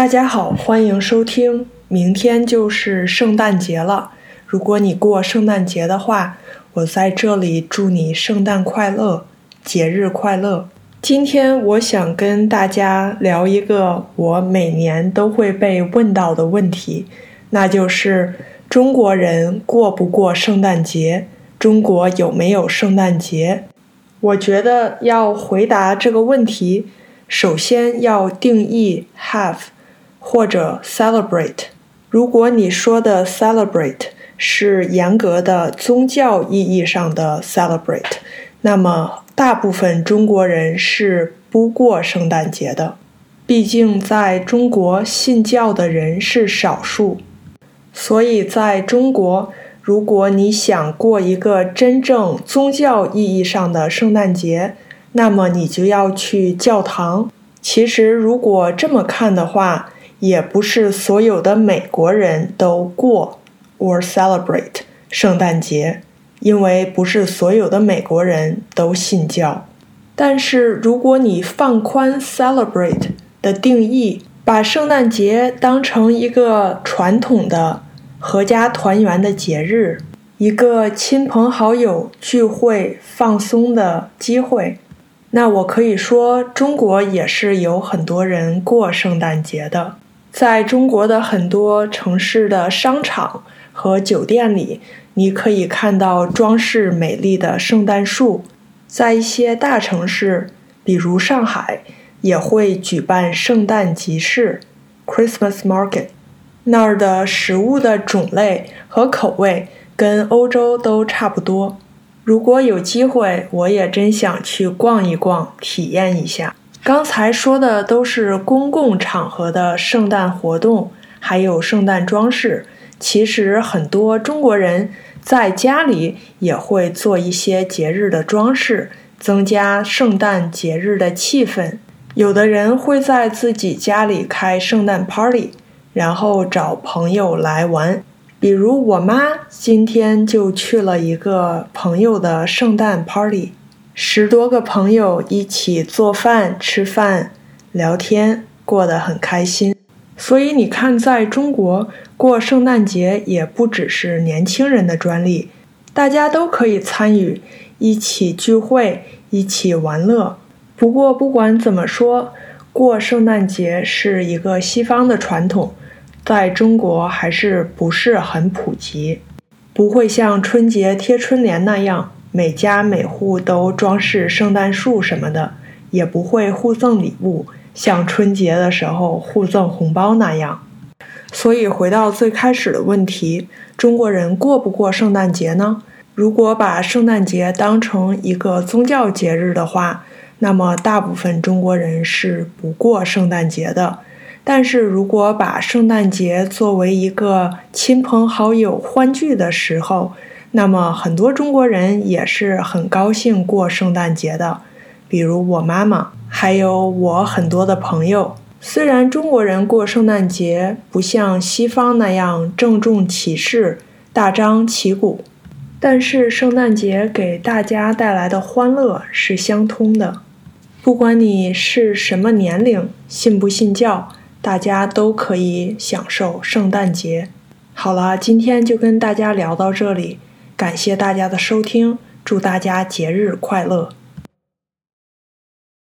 大家好，欢迎收听。明天就是圣诞节了，如果你过圣诞节的话，我在这里祝你圣诞快乐，节日快乐。今天我想跟大家聊一个我每年都会被问到的问题，那就是中国人过不过圣诞节？中国有没有圣诞节？我觉得要回答这个问题，首先要定义 have 或者 celebrate。如果你说的 celebrate 是严格的宗教意义上的 celebrate，那么大部分中国人是不过圣诞节的。毕竟在中国信教的人是少数，所以在中国。如果你想过一个真正宗教意义上的圣诞节，那么你就要去教堂。其实，如果这么看的话，也不是所有的美国人都过 or celebrate 圣诞节，因为不是所有的美国人都信教。但是，如果你放宽 celebrate 的定义，把圣诞节当成一个传统的。阖家团圆的节日，一个亲朋好友聚会放松的机会。那我可以说，中国也是有很多人过圣诞节的。在中国的很多城市的商场和酒店里，你可以看到装饰美丽的圣诞树。在一些大城市，比如上海，也会举办圣诞集市 （Christmas Market）。那儿的食物的种类和口味跟欧洲都差不多。如果有机会，我也真想去逛一逛，体验一下。刚才说的都是公共场合的圣诞活动，还有圣诞装饰。其实很多中国人在家里也会做一些节日的装饰，增加圣诞节日的气氛。有的人会在自己家里开圣诞 party。然后找朋友来玩，比如我妈今天就去了一个朋友的圣诞 party，十多个朋友一起做饭、吃饭、聊天，过得很开心。所以你看，在中国过圣诞节也不只是年轻人的专利，大家都可以参与，一起聚会，一起玩乐。不过不管怎么说，过圣诞节是一个西方的传统。在中国还是不是很普及，不会像春节贴春联那样每家每户都装饰圣诞树什么的，也不会互赠礼物，像春节的时候互赠红包那样。所以回到最开始的问题，中国人过不过圣诞节呢？如果把圣诞节当成一个宗教节日的话，那么大部分中国人是不过圣诞节的。但是如果把圣诞节作为一个亲朋好友欢聚的时候，那么很多中国人也是很高兴过圣诞节的。比如我妈妈，还有我很多的朋友。虽然中国人过圣诞节不像西方那样郑重其事、大张旗鼓，但是圣诞节给大家带来的欢乐是相通的。不管你是什么年龄，信不信教。大家都可以享受圣诞节。好了，今天就跟大家聊到这里，感谢大家的收听，祝大家节日快乐。